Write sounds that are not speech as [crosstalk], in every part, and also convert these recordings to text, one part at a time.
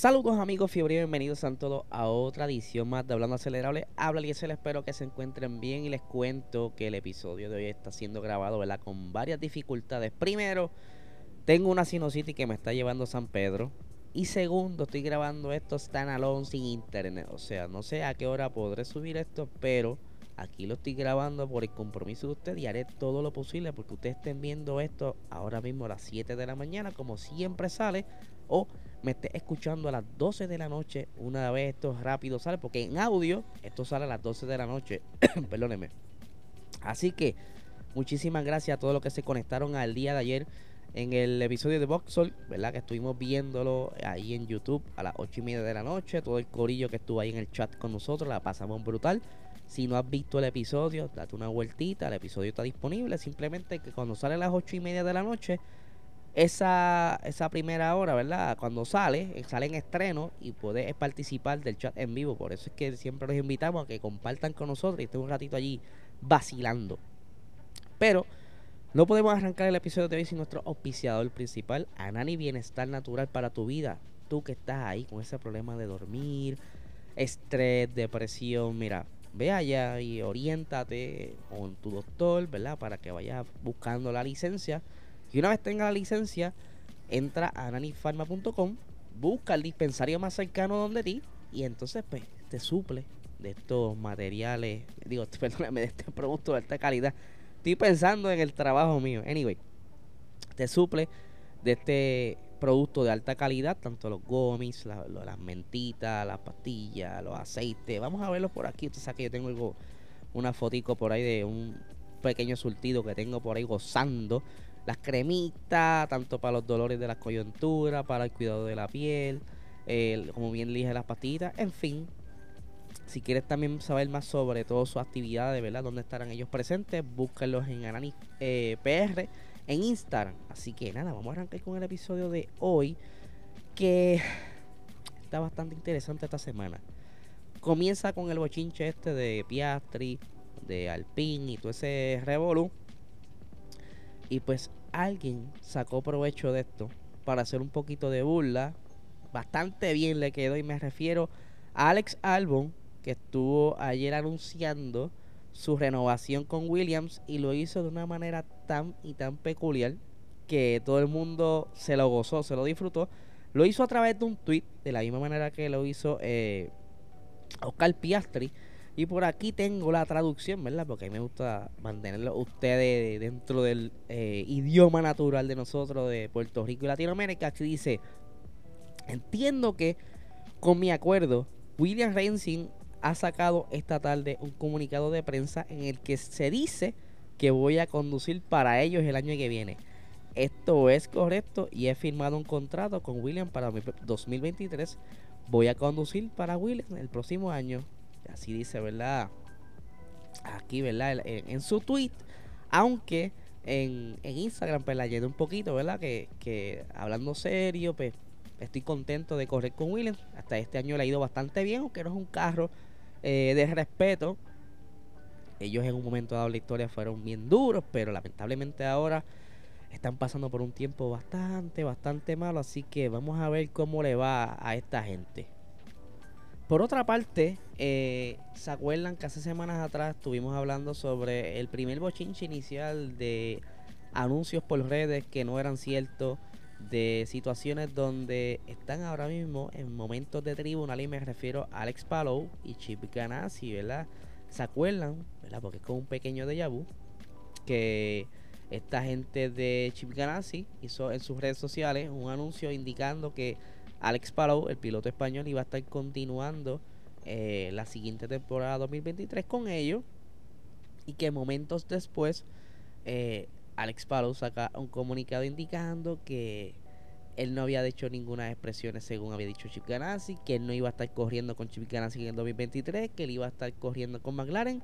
Saludos amigos fiebre, bienvenidos a todos a otra edición más de Hablando Acelerable. Habla y les espero que se encuentren bien y les cuento que el episodio de hoy está siendo grabado, ¿verdad? Con varias dificultades. Primero, tengo una sinusitis que me está llevando San Pedro. Y segundo, estoy grabando esto standalone sin internet. O sea, no sé a qué hora podré subir esto, pero aquí lo estoy grabando por el compromiso de ustedes y haré todo lo posible porque ustedes estén viendo esto ahora mismo a las 7 de la mañana, como siempre sale, o me esté escuchando a las 12 de la noche, una vez esto rápido sale, porque en audio esto sale a las 12 de la noche, [coughs] perdóneme. Así que muchísimas gracias a todos los que se conectaron al día de ayer en el episodio de Voxel, ¿verdad? Que estuvimos viéndolo ahí en YouTube a las 8 y media de la noche, todo el corillo que estuvo ahí en el chat con nosotros, la pasamos brutal. Si no has visto el episodio, date una vueltita, el episodio está disponible, simplemente que cuando sale a las 8 y media de la noche esa, esa primera hora, ¿verdad? Cuando sale, eh, sale en estreno y puedes participar del chat en vivo. Por eso es que siempre los invitamos a que compartan con nosotros y estén un ratito allí vacilando. Pero no podemos arrancar el episodio de hoy sin nuestro auspiciador principal, Anani Bienestar Natural para tu vida. Tú que estás ahí con ese problema de dormir, estrés, depresión, mira, ve allá y oriéntate con tu doctor, ¿verdad? Para que vayas buscando la licencia y una vez tenga la licencia, entra a nanifarma.com, busca el dispensario más cercano donde ti y entonces pues te suple de estos materiales, digo, [laughs] perdóname, de este producto de alta calidad. Estoy pensando en el trabajo mío. Anyway, te suple de este producto de alta calidad, tanto los gomis, las mentitas, las pastillas, los aceites. Vamos a verlos por aquí. Usted sabe que yo tengo algo, una fotico por ahí de un pequeño surtido que tengo por ahí gozando las cremitas, tanto para los dolores de la coyuntura, para el cuidado de la piel, como bien dije, las pastillitas, en fin. Si quieres también saber más sobre todas sus actividades, ¿verdad? Dónde estarán ellos presentes, búsquenlos en Anani eh, PR en Instagram. Así que nada, vamos a arrancar con el episodio de hoy, que está bastante interesante esta semana. Comienza con el bochinche este de Piastri, de Alpine y todo ese revolú. Y pues alguien sacó provecho de esto para hacer un poquito de burla. Bastante bien le quedó y me refiero a Alex Albon, que estuvo ayer anunciando su renovación con Williams y lo hizo de una manera tan y tan peculiar que todo el mundo se lo gozó, se lo disfrutó. Lo hizo a través de un tweet, de la misma manera que lo hizo eh, Oscar Piastri y por aquí tengo la traducción, ¿verdad? Porque a mí me gusta mantenerlo ustedes dentro del eh, idioma natural de nosotros, de Puerto Rico y Latinoamérica. Aquí dice, entiendo que con mi acuerdo, William Racing ha sacado esta tarde un comunicado de prensa en el que se dice que voy a conducir para ellos el año que viene. Esto es correcto y he firmado un contrato con William para 2023. Voy a conducir para William el próximo año Así dice, ¿verdad? Aquí, ¿verdad? En, su tweet. Aunque en, Instagram, pues la llené un poquito, ¿verdad? Que, hablando serio, pues estoy contento de correr con Williams. Hasta este año le ha ido bastante bien, aunque no es un carro eh, de respeto. Ellos en un momento dado la historia fueron bien duros, pero lamentablemente ahora están pasando por un tiempo bastante, bastante malo. Así que vamos a ver cómo le va a esta gente. Por otra parte, eh, ¿se acuerdan que hace semanas atrás estuvimos hablando sobre el primer bochinche inicial de anuncios por redes que no eran ciertos, de situaciones donde están ahora mismo en momentos de tribunal y me refiero a Alex Palou y Chip Ganassi, ¿verdad? ¿Se acuerdan? ¿verdad? Porque es como un pequeño déjà vu que esta gente de Chip Ganassi hizo en sus redes sociales un anuncio indicando que Alex Palou, el piloto español, iba a estar continuando eh, la siguiente temporada 2023 con ellos. Y que momentos después, eh, Alex Palou saca un comunicado indicando que él no había hecho ninguna expresiones según había dicho Chip Ganassi, que él no iba a estar corriendo con Chip Ganassi en el 2023, que él iba a estar corriendo con McLaren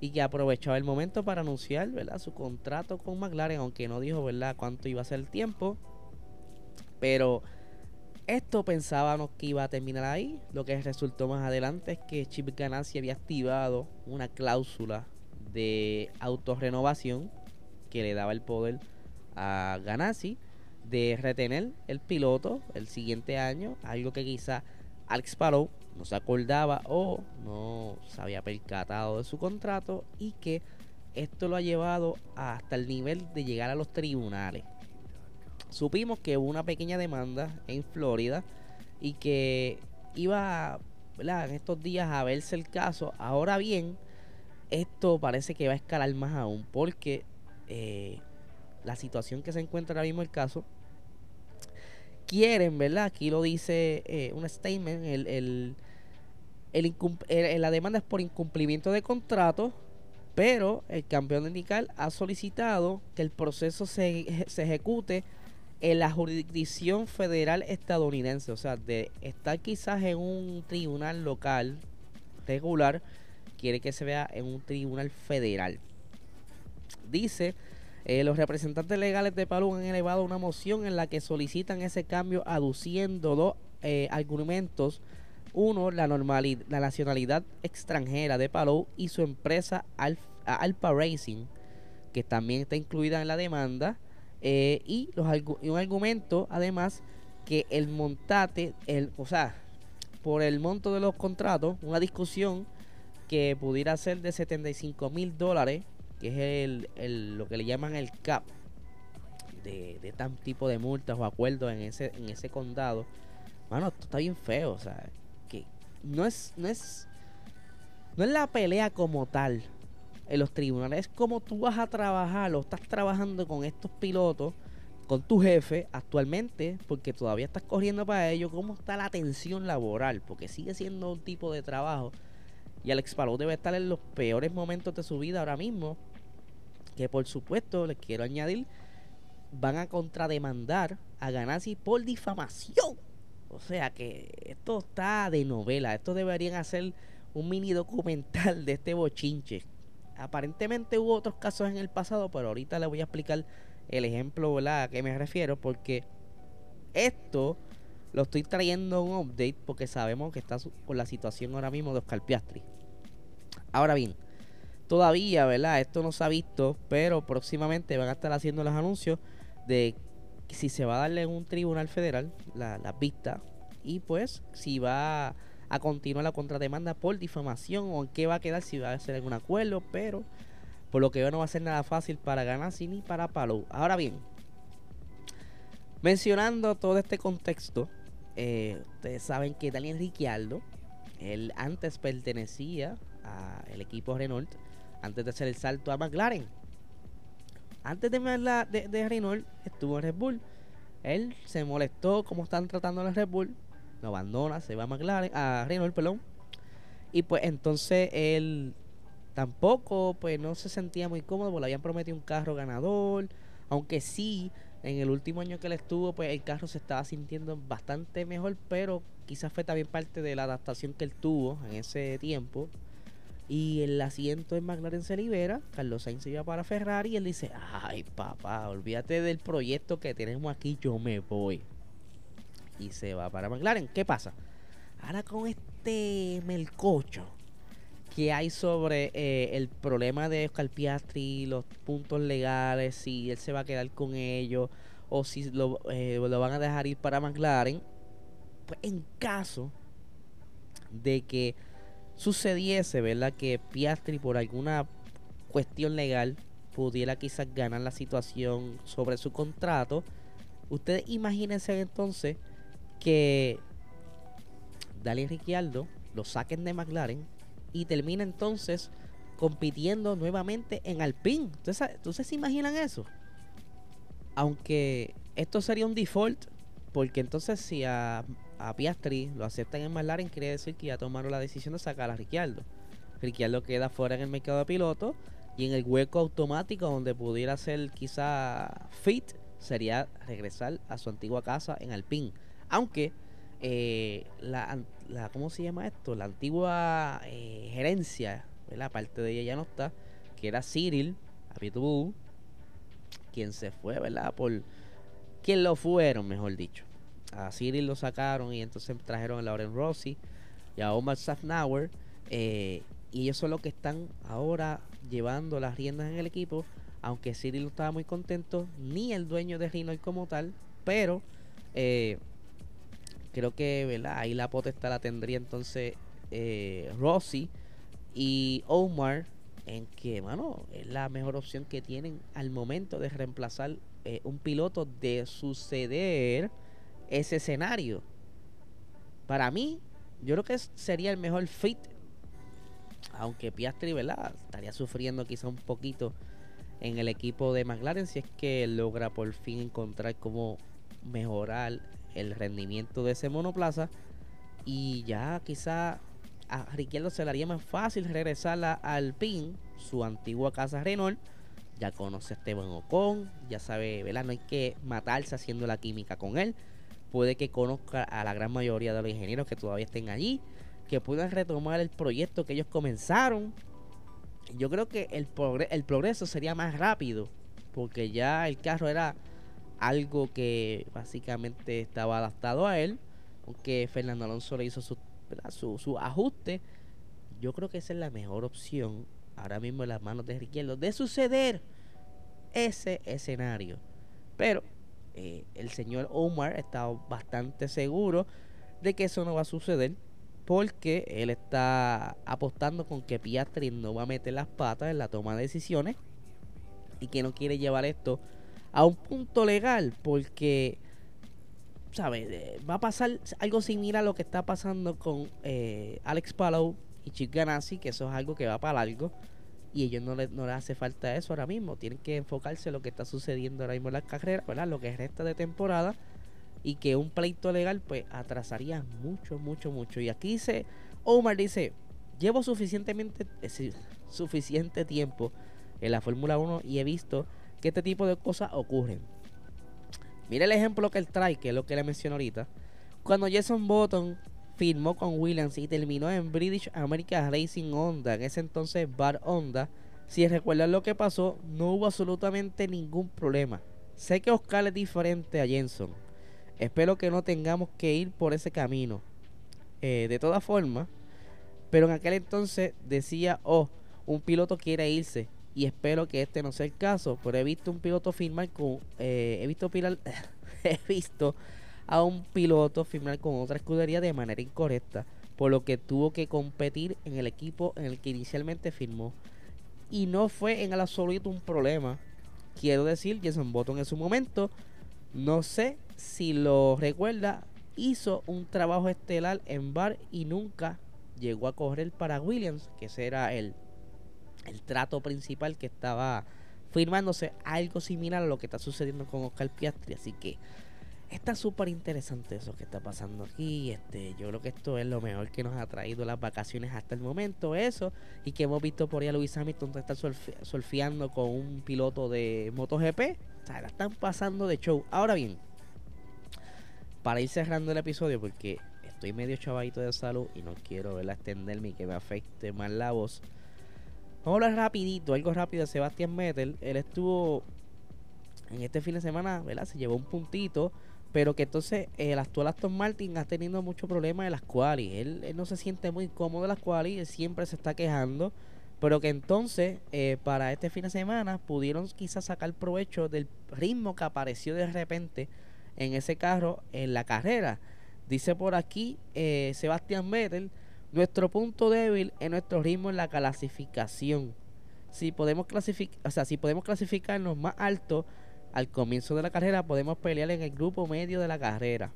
y que aprovechaba el momento para anunciar ¿verdad? su contrato con McLaren, aunque no dijo ¿verdad? cuánto iba a ser el tiempo. Pero esto pensábamos que iba a terminar ahí. Lo que resultó más adelante es que Chip Ganassi había activado una cláusula de autorrenovación que le daba el poder a Ganassi de retener el piloto el siguiente año, algo que quizá Alex Palou no se acordaba o no se había percatado de su contrato y que esto lo ha llevado hasta el nivel de llegar a los tribunales. Supimos que hubo una pequeña demanda en Florida y que iba en estos días a verse el caso. Ahora bien, esto parece que va a escalar más aún porque eh, la situación que se encuentra ahora mismo el caso quieren, ¿verdad? Aquí lo dice eh, un statement, el, el, el, la demanda es por incumplimiento de contrato, pero el campeón de Nical ha solicitado que el proceso se, se ejecute en la jurisdicción federal estadounidense, o sea, de estar quizás en un tribunal local regular, quiere que se vea en un tribunal federal. Dice eh, los representantes legales de Palú han elevado una moción en la que solicitan ese cambio aduciendo dos eh, argumentos. Uno, la, la nacionalidad extranjera de Palou y su empresa Alpha, Racing, que también está incluida en la demanda. Eh, y, los, un argumento, además, que el montate, el, o sea, por el monto de los contratos, una discusión que pudiera ser de 75 mil dólares que es el, lo que le llaman el CAP de, de tan tipo de multas o acuerdos en ese, en ese condado. Mano, esto está bien feo, o sea, que no es, no es, no es la pelea como tal en los tribunales, es como tú vas a trabajar o estás trabajando con estos pilotos, con tu jefe actualmente, porque todavía estás corriendo para ello, cómo está la tensión laboral, porque sigue siendo un tipo de trabajo y Alex Palou debe estar en los peores momentos de su vida ahora mismo. Que por supuesto, les quiero añadir, van a contrademandar a Ganassi por difamación. O sea que esto está de novela. Esto deberían hacer un mini documental de este bochinche. Aparentemente hubo otros casos en el pasado, pero ahorita les voy a explicar el ejemplo a que me refiero. Porque esto lo estoy trayendo un update porque sabemos que está con la situación ahora mismo de Oscar Piastri. Ahora bien, todavía, ¿verdad? Esto no se ha visto, pero próximamente van a estar haciendo los anuncios de si se va a darle en un tribunal federal la, la y pues si va a continuar la contrademanda por difamación o en qué va a quedar, si va a ser algún acuerdo, pero por lo que veo no va a ser nada fácil para ganar ni para Palou. Ahora bien, mencionando todo este contexto, eh, ustedes saben que Daniel Ricciardo, él antes pertenecía el equipo Renault antes de hacer el salto a McLaren. Antes de, de, de Renault estuvo en Red Bull. Él se molestó cómo están tratando a Red Bull. Lo abandona, se va a McLaren, a Renault, perdón. Y pues entonces él tampoco pues no se sentía muy cómodo porque le habían prometido un carro ganador. Aunque sí, en el último año que él estuvo, pues el carro se estaba sintiendo bastante mejor, pero quizás fue también parte de la adaptación que él tuvo en ese tiempo y el asiento en McLaren se libera, Carlos Sainz se iba para Ferrari y él dice, ay papá, olvídate del proyecto que tenemos aquí, yo me voy. Y se va para McLaren. ¿Qué pasa? Ahora con este melcocho que hay sobre eh, el problema de Oscar Piastri, los puntos legales, si él se va a quedar con ellos o si lo, eh, lo van a dejar ir para McLaren, pues en caso de que sucediese, ¿verdad? Que Piastri por alguna cuestión legal pudiera quizás ganar la situación sobre su contrato, ustedes imagínense entonces que Daniel Ricciardo lo saquen de McLaren y termina entonces compitiendo nuevamente en Alpine. ¿Ustedes se imaginan eso? Aunque esto sería un default, porque entonces si a Piastri lo aceptan en McLaren, quiere decir que ya tomaron la decisión de sacar a Ricciardo. Ricciardo queda fuera en el mercado de pilotos y en el hueco automático donde pudiera ser quizá fit sería regresar a su antigua casa en Alpine. Aunque eh, la, la, ¿cómo se llama esto? La antigua eh, gerencia, la parte de ella ya no está, que era Cyril Abitbol, quien se fue, ¿verdad? Por quien lo fueron, mejor dicho. A Cyril lo sacaron y entonces trajeron a Lauren Rossi y a Omar Safnauer. Eh, y ellos son los que están ahora llevando las riendas en el equipo. Aunque Cyril no estaba muy contento, ni el dueño de Rino como tal. Pero eh, creo que ¿verdad? ahí la potestad la tendría entonces eh, Rossi y Omar. En que, mano, es la mejor opción que tienen al momento de reemplazar eh, un piloto de suceder ese escenario. Para mí, yo creo que sería el mejor fit. Aunque Piastri, ¿verdad? Estaría sufriendo quizá un poquito en el equipo de McLaren si es que logra por fin encontrar cómo mejorar el rendimiento de ese monoplaza. Y ya quizá a Ricciardo se le haría más fácil regresar al PIN, su antigua casa Renault. Ya conoce a Esteban Ocon, ya sabe, ¿verdad? No hay que matarse haciendo la química con él. Puede que conozca a la gran mayoría de los ingenieros que todavía estén allí, que puedan retomar el proyecto que ellos comenzaron. Yo creo que el, el progreso sería más rápido, porque ya el carro era algo que básicamente estaba adaptado a él, aunque Fernando Alonso le hizo su, su, ajuste. Yo creo que esa es la mejor opción ahora mismo en las manos de Riquelme de suceder ese escenario. Pero eh, el señor Omar está bastante seguro de que eso no va a suceder porque él está apostando con que Piastri no va a meter las patas en la toma de decisiones y que no quiere llevar esto a un punto legal porque, ¿sabes? Eh, va a pasar algo similar a lo que está pasando con eh, Alex Palou y Chip Ganassi, que eso es algo que va para largo. Y ellos no les, no hace falta eso ahora mismo. Tienen que enfocarse en lo que está sucediendo ahora mismo en la carrera, ¿verdad? Lo que resta de temporada. Y que un pleito legal, pues, atrasaría mucho, mucho, mucho. Y aquí dice, Omar dice, llevo suficientemente, eh, suficiente tiempo en la Fórmula 1 y he visto que este tipo de cosas ocurren. Mira el ejemplo que él trae, que es lo que le mencioné ahorita. Cuando Jason Button firmó con Williams y terminó en British American Racing Honda, en ese entonces Bar Honda, si recuerdan lo que pasó, no hubo absolutamente ningún problema. Sé que Oscar es diferente a Jenson. Espero que no tengamos que ir por ese camino. Eh, de todas formas, pero en aquel entonces decía, oh, un piloto quiere irse y espero que este no sea el caso. Pero he visto un piloto firmar con. Eh, he visto [laughs] he visto a un piloto firmar con otra escudería de manera incorrecta, por lo que tuvo que competir en el equipo en el que inicialmente firmó. Y no fue en el absoluto un problema. Quiero decir, Jason Button en su momento, no sé si lo recuerda, hizo un trabajo estelar en bar y nunca llegó a correr para Williams, que ese era el el trato principal que estaba firmándose algo similar a lo que está sucediendo con Oscar Piastri. Así que está súper interesante eso que está pasando aquí. Este, yo creo que esto es lo mejor que nos ha traído las vacaciones hasta el momento. Eso. Y que hemos visto por ahí a Luis Hamilton estar surfeando con un piloto de MotoGP. O sea, la están pasando de show. Ahora bien, para ir cerrando el episodio, porque estoy medio chavadito de salud y no quiero verla extenderme y que me afecte más la voz. Vamos a hablar rapidito, algo rápido de Sebastián Vettel. Él estuvo en este fin de semana, ¿verdad? Se llevó un puntito, pero que entonces el actual Aston Martin ha tenido mucho problema en las quali. Él, no se siente muy cómodo en las quali, él siempre se está quejando, pero que entonces eh, para este fin de semana pudieron quizás sacar provecho del ritmo que apareció de repente en ese carro en la carrera. Dice por aquí eh, Sebastián Vettel nuestro punto débil es nuestro ritmo en la clasificación. Si podemos clasificar, o sea, si podemos clasificarnos más alto al comienzo de la carrera, podemos pelear en el grupo medio de la carrera.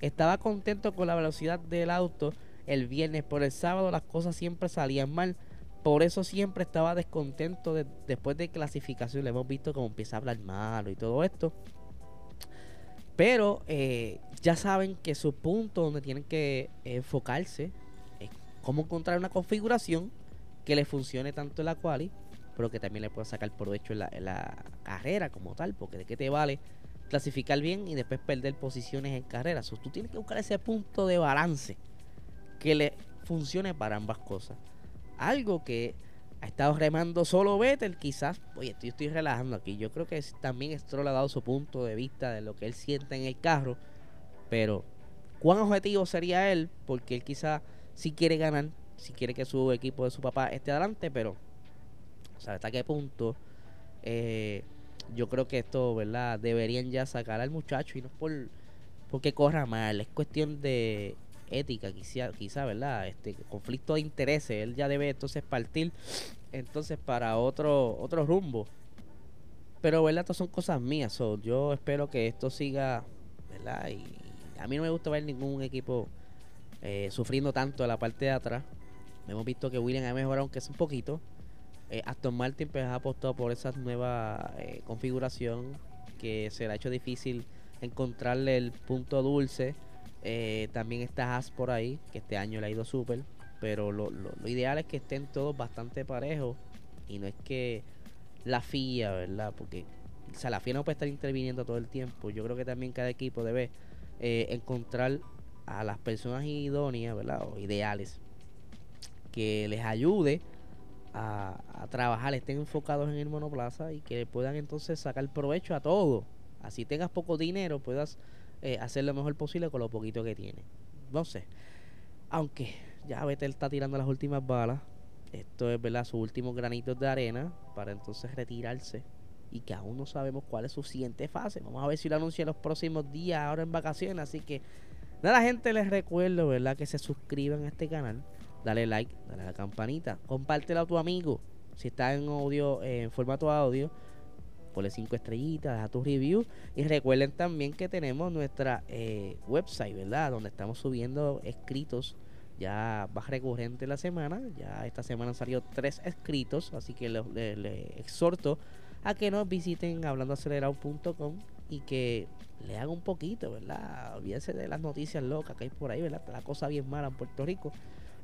Estaba contento con la velocidad del auto el viernes, por el sábado las cosas siempre salían mal. Por eso siempre estaba descontento después de clasificación. Le hemos visto cómo empieza a hablar malo y todo esto. Pero eh, ya saben que su punto donde tienen que enfocarse cómo encontrar una configuración que le funcione tanto en la quali, pero que también le pueda sacar provecho en la, carrera como tal, porque de qué te vale clasificar bien y después perder posiciones en carreras. tú tienes que buscar ese punto de balance que le funcione para ambas cosas. Algo que ha estado remando solo Vettel, quizás, oye, yo estoy relajando aquí. Yo creo que también Stroll ha dado su punto de vista de lo que él siente en el carro, pero ¿cuán objetivo sería él? Porque él quizás sí quiere ganar, si quiere que su equipo de su papá esté adelante, pero ¿sabe hasta qué punto? Eh, yo creo que esto, ¿verdad? Deberían ya sacar al muchacho y no por porque corra mal, es cuestión de ética, quizá, quizá, ¿verdad? Este conflicto de intereses, él ya debe entonces partir entonces para otro otro rumbo. Pero, ¿verdad? Estas son cosas mías, yo espero que esto siga, ¿verdad? Y a mí no me gusta ver ningún equipo eh, sufriendo tanto en la parte de atrás. Hemos visto que William ha mejorado, aunque es un poquito. Eh, Aston Martin pues, ha apostado por esa nueva eh, configuración que se le ha hecho difícil encontrarle el punto dulce. También está Haas por ahí, que este año le ha ido súper. Pero lo, ideal es que estén todos bastante parejos. Y no es que la FIA, ¿verdad? Porque o sea, la FIA no puede estar interviniendo todo el tiempo. Yo creo que también cada equipo debe encontrar a las personas idóneas, ¿verdad? O ideales. Que les ayude a, trabajar, estén enfocados en el monoplaza y que puedan entonces sacar provecho a todo. Así tengas poco dinero, puedas eh, hacer lo mejor posible con lo poquito que tienes. Sé. Aunque ya Vettel está tirando las últimas balas. Esto es, ¿verdad? Sus últimos granitos de arena para entonces retirarse. Y que aún no sabemos cuál es su siguiente fase. Vamos a ver si lo anuncia en los próximos días, ahora en vacaciones. Así que, nada, gente, les recuerdo, ¿verdad? Que se suscriban a este canal dale like, dale a la campanita, compártelo a tu amigo. Si está en audio, en formato audio, ponle cinco estrellitas, deja tu review. Y recuerden también que tenemos nuestra eh, website, ¿verdad? Donde estamos subiendo escritos ya más recurrente la semana. Ya esta semana han salido tres escritos, así que les le, exhorto a que nos visiten hablandoacelerado.com y que lean un poquito, ¿verdad? Olvídense de las noticias locas que hay por ahí, ¿verdad? La cosa bien mala en Puerto Rico.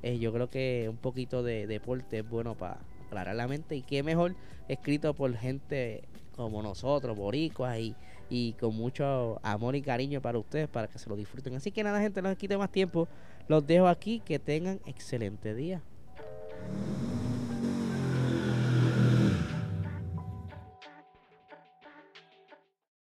Eh, yo creo que un poquito de deporte es bueno para aclarar la mente y qué mejor escrito por gente como nosotros, boricuas y, y con mucho amor y cariño para ustedes para que se lo disfruten. Así que nada gente, no les quite más tiempo, los dejo aquí, que tengan excelente día.